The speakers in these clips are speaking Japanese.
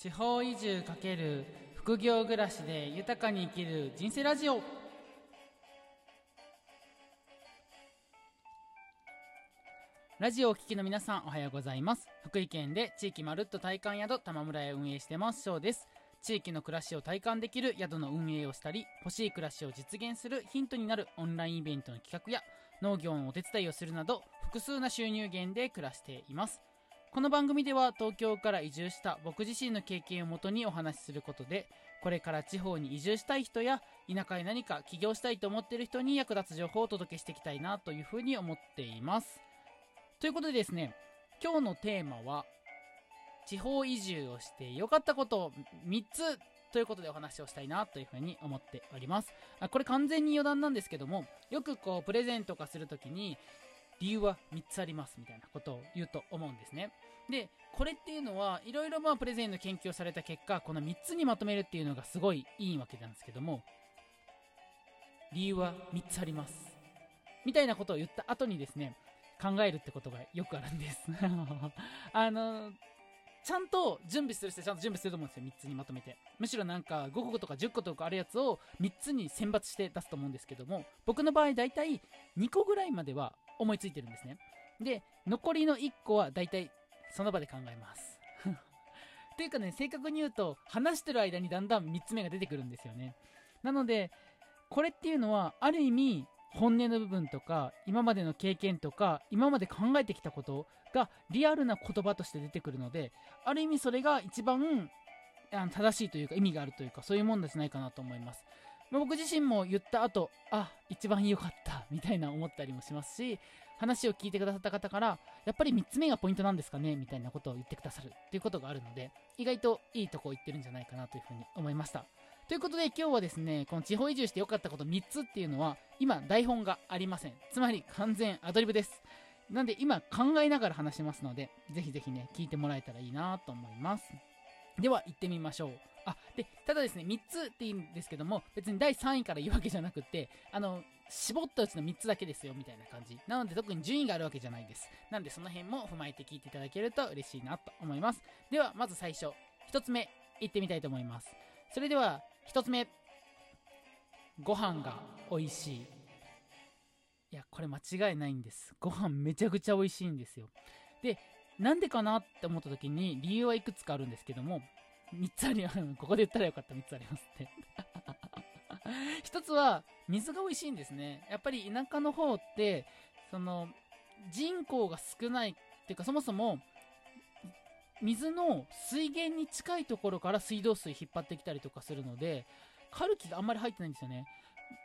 地方移住×副業暮らしで豊かに生きる人生ラジオ。ラジオをお聞きの皆さんおはようございます。福井県で地域まるっと体感宿玉村へ運営してます翔です。地域の暮らしを体感できる宿の運営をしたり欲しい暮らしを実現するヒントになるオンラインイベントの企画や農業のお手伝いをするなど複数な収入源で暮らしています。この番組では東京から移住した僕自身の経験をもとにお話しすることでこれから地方に移住したい人や田舎へ何か起業したいと思っている人に役立つ情報をお届けしていきたいなというふうに思っています。ということでですね今日のテーマは地方移住をして良かったことを3つということでお話をしたいなというふうに思っております。これ完全に余談なんですけどもよくこうプレゼント化するときに理由は3つありますみたいなことを言うと思うんですね。でこれっていうのはいろいろまあプレゼンの研究をされた結果この3つにまとめるっていうのがすごいいいわけなんですけども理由は3つありますみたいなことを言った後にですね考えるってことがよくあるんです。あのちゃんと準備する人はちゃんと準備すると思うんですよ3つにまとめて。むしろなんか5個とか10個とかあるやつを3つに選抜して出すと思うんですけども僕の場合大体2個ぐらいまでは思いついてるんですね。で残りの1個は大体その場で考えます。っていうかね正確に言うと話してる間にだんだん3つ目が出てくるんですよね。なのでこれっていうのはある意味本音の部分とか今までの経験とか今まで考えてきたことがリアルな言葉として出てくるのである意味それが一番正しいというか意味があるというかそういうもんじゃないかなと思います。僕自身も言った後あ一番良かった みたいな思ったりもしますし話を聞いてくださった方からやっぱり3つ目がポイントなんですかね？みたいなことを言ってくださるということがあるので意外といいとこを言ってるんじゃないかなというふうに思いました。ということで今日はですねこの地方移住して良かったこと3つっていうのは今台本がありません。つまり完全アドリブです。なんで今考えながら話しますのでぜひぜひね聞いてもらえたらいいなと思います。では行ってみましょう。あでただですね3つっていいんですけども別に第3位から言うわけじゃなくてあの絞ったうちの3つだけですよみたいな感じ。なので特に順位があるわけじゃないです。なんでその辺も踏まえて聞いていただけると嬉しいなと思います。ではまず最初。1つ目いってみたいと思います。それでは1つ目。ご飯が美味しい。いやこれ間違いないんです。ご飯めちゃくちゃ美味しいんですよ。でなんでかなって思った時に理由はいくつかあるんですけども3つありますここで言ったらよかった3つありますって。一つは水が美味しいんですね。やっぱり田舎の方ってその人口が少ないっていうかそもそも水の水源に近いところから水道水引っ張ってきたりとかするのでカルキがあんまり入ってないんですよね。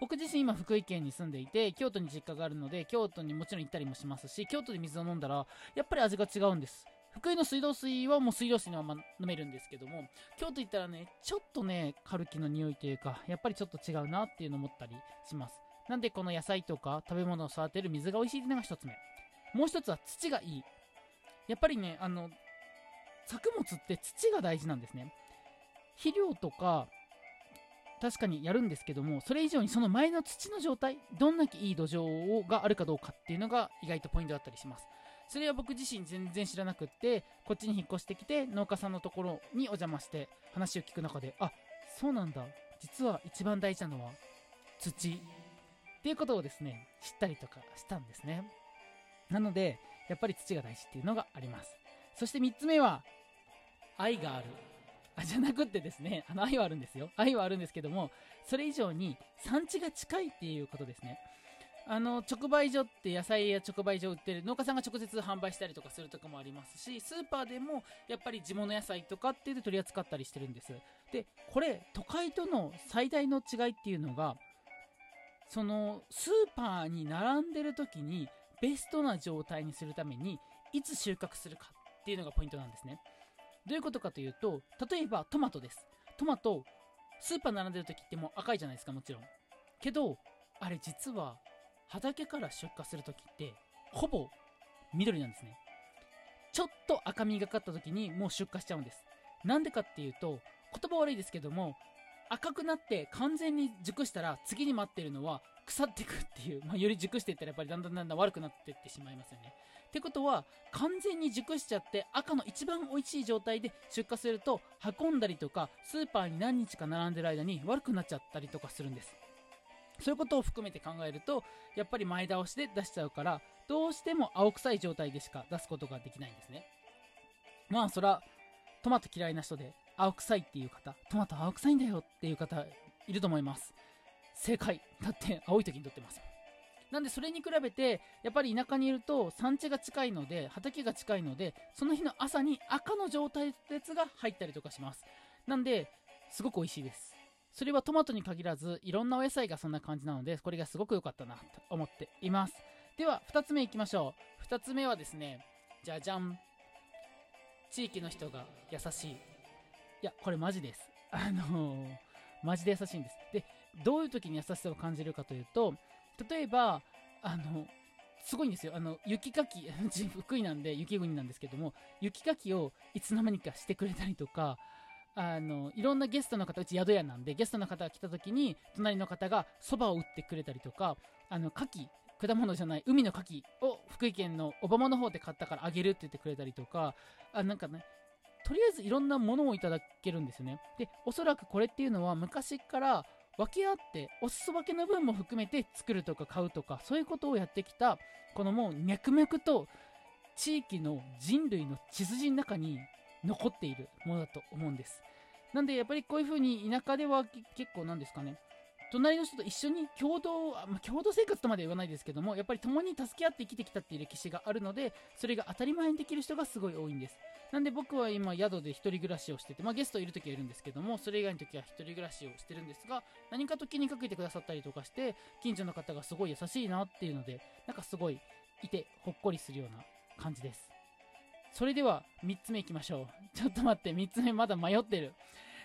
僕自身今福井県に住んでいて京都に実家があるので京都にもちろん行ったりもしますし京都で水を飲んだらやっぱり味が違うんです。福井の水道水はもう水道水のまま飲めるんですけども京都行ったらねちょっとねカルキの匂いというかやっぱりちょっと違うなっていうのを思ったりします。なんでこの野菜とか食べ物を育てる水が美味しいっていうのが1つ目。もう1つは土がいい。やっぱりねあの作物って土が大事なんですね。肥料とか確かにやるんですけどもそれ以上にその前の土の状態どんだけいい土壌があるかどうかっていうのが意外とポイントだったりします。それは僕自身全然知らなくってこっちに引っ越してきて農家さんのところにお邪魔して話を聞く中であそうなんだ。実は一番大事なのは土。っていうことをですね知ったりとかしたんですね。なのでやっぱり土が大事っていうのがあります。そして3つ目は愛がある。あじゃなくってですねあの愛はあるんですよ。愛はあるんですけどもそれ以上に産地が近いっていうことですね。あの直売所って野菜や直売所売ってる農家さんが直接販売したりとかするとかもありますしスーパーでもやっぱり地物野菜とかっていうで取り扱ったりしてるんです。でこれ都会との最大の違いっていうのがそのスーパーに並んでる時にベストな状態にするためにいつ収穫するかっていうのがポイントなんですね。どういうことかというと例えばトマトです。トマトスーパー並んでる時ってもう赤いじゃないですかもちろん。けどあれ実は畑から出荷する時ってほぼ緑なんですね。ちょっと赤みがかった時にもう出荷しちゃうんです。なんでかっていうと言葉悪いですけども赤くなって完全に熟したら次に待ってるのは腐っていくっていう、まあ、より熟していったらやっぱりだんだんだんだん悪くなっていってしまいますよね。ってことは完全に熟しちゃって赤の一番美味しい状態で出荷すると運んだりとかスーパーに何日か並んでる間に悪くなっちゃったりとかするんです。そういうことを含めて考えるとやっぱり前倒しで出しちゃうからどうしても青臭い状態でしか出すことができないんですね。まあそらトマト嫌いな人で青臭いっていう方トマト青臭いんだよっていう方いると思います。正解。だって青い時に撮ってますなんでそれに比べてやっぱり田舎にいると産地が近いので畑が近いのでその日の朝に赤の状態の列が入ったりとかします。なんですごく美味しいです。それはトマトに限らずいろんなお野菜がそんな感じなのでこれがすごく良かったなと思っています。では2つ目いきましょう。2つ目はですねじゃじゃん。地域の人が優しい。いやこれマジです。あのー、マジで優しいんです。でどういう時に優しさを感じるかというと例えばあのすごいんですよ。あの雪かき 福井なんで雪国なんですけども雪かきをいつの間にかしてくれたりとかあのいろんなゲストの方うち宿屋なんでゲストの方が来た時に隣の方がそばを打ってくれたりとかあの牡蠣果物じゃない海の牡蠣を福井県の小浜の方で買ったからあげるって言ってくれたりとかあなんかねとりあえずいろんなものをいただけるんですよね。でおそらくこれっていうのは昔から分け合ってお裾分けの分も含めて作るとか買うとかそういうことをやってきたこのもう脈々と地域の人類の血筋の中に残っているものだと思うんですなんでやっぱりこういう風に田舎では結構なんですかね隣の人と一緒に共同、まあ、共同生活とまで言わないですけども、やっぱり共に助け合って生きてきたっていう歴史があるので、それが当たり前にできる人がすごい多いんです。なんで僕は今宿で一人暮らしをしてて、まあゲストいる時はいるんですけども、それ以外の時は一人暮らしをしてるんですが、何かと気にかけてくださったりとかして、近所の方がすごい優しいなっていうので、なんかすごいいてほっこりするような感じです。それでは3つ目いきましょう。ちょっと待って、3つ目まだ迷ってる。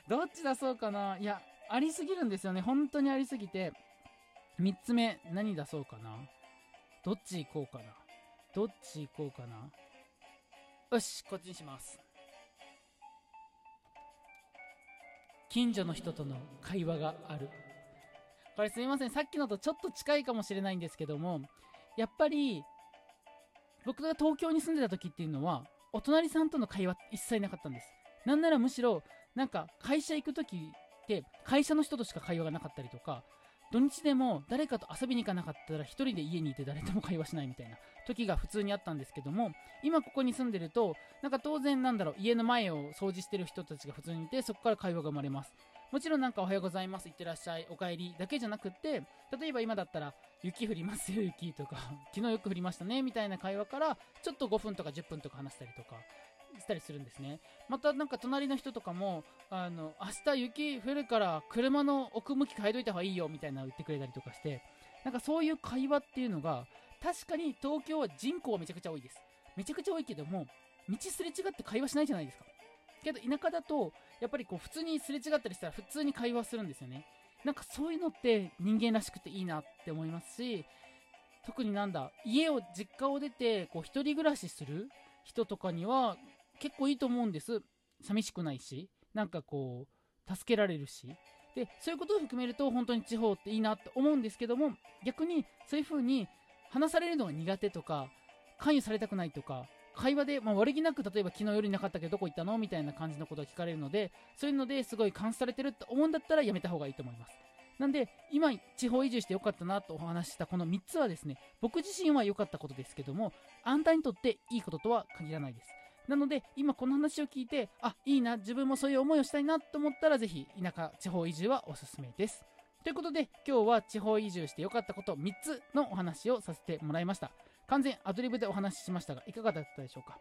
どっち出そうかな？いや、ありすぎるんですよね。本当にありすぎて。3つ目、何出そうかな？どっち行こうかな？どっち行こうかな？よし、こっちにします。近所の人との会話がある。これすみません。さっきのとちょっと近いかもしれないんですけども、やっぱり、僕が東京に住んでた時っていうのは、お隣さんとの会話一切なかったんです。なんならむしろ、なんか会社行く時って会社の人としか会話がなかったりとか土日でも誰かと遊びに行かなかったら1人で家にいて誰とも会話しないみたいな時が普通にあったんですけども今ここに住んでるとなんか当然なんだろう家の前を掃除してる人たちが普通にいてそこから会話が生まれますもちろんなんかおはようございますいってらっしゃいお帰りだけじゃなくって例えば今だったら雪降りますよ雪とか 昨日よく降りましたねみたいな会話からちょっと5分とか10分とか話したりとかしたりするんですね。またなんか隣の人とかも、あの、明日雪降るから車の奥向き変えといた方がいいよみたいなの言ってくれたりとかして、なんかそういう会話っていうのが、確かに東京は人口はめちゃくちゃ多いです。めちゃくちゃ多いけども、道すれ違って会話しないじゃないですか。けど田舎だと、やっぱりこう普通にすれ違ったりしたら普通に会話するんですよね。なんかそういうのって人間らしくていいなって思いますし、特になんだ、家を、実家を出て、こう一人暮らしする人とかには、結構いいと思うんです。寂しくないし、なんかこう、助けられるし。で、そういうことを含めると本当に地方っていいなって思うんですけども、逆にそういう風に話されるのが苦手とか、関与されたくないとか、会話で、まあ、悪気なく例えば昨日夜なかったけどどこ行ったの？みたいな感じのことが聞かれるのでそういうのですごい監視されてるって思うんだったらやめた方がいいと思いますなんで今地方移住してよかったなとお話ししたこの3つはですね僕自身は良かったことですけどもあんたにとっていいこととは限らないですなので、今この話を聞いて、あ、いいな、自分もそういう思いをしたいなと思ったら、ぜひ、田舎、地方移住はおすすめです。ということで、今日は地方移住してよかったこと3つのお話をさせてもらいました。完全アドリブでお話ししましたが、いかがだったでしょうか？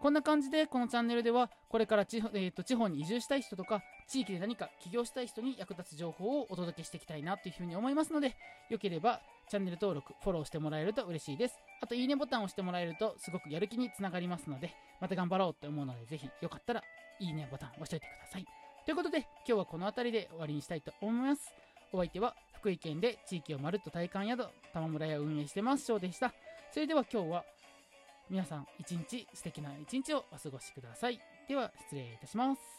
こんな感じで、このチャンネルでは、これから地,、えーと、地方に移住したい人とか、地域で何か起業したい人に役立つ情報をお届けしていきたいなというふうに思いますので、よければチャンネル登録、フォローしてもらえると嬉しいです。あと、いいねボタンを押してもらえると、すごくやる気につながりますので、また頑張ろうって思うので、ぜひ、よかったら、いいねボタン押しておいてください。ということで、今日はこの辺りで終わりにしたいと思います。お相手は、福井県で地域をまるっと体感宿、玉村屋を運営してます、翔でした。それでは今日は、皆さん一日素敵な一日をお過ごしください。では失礼いたします。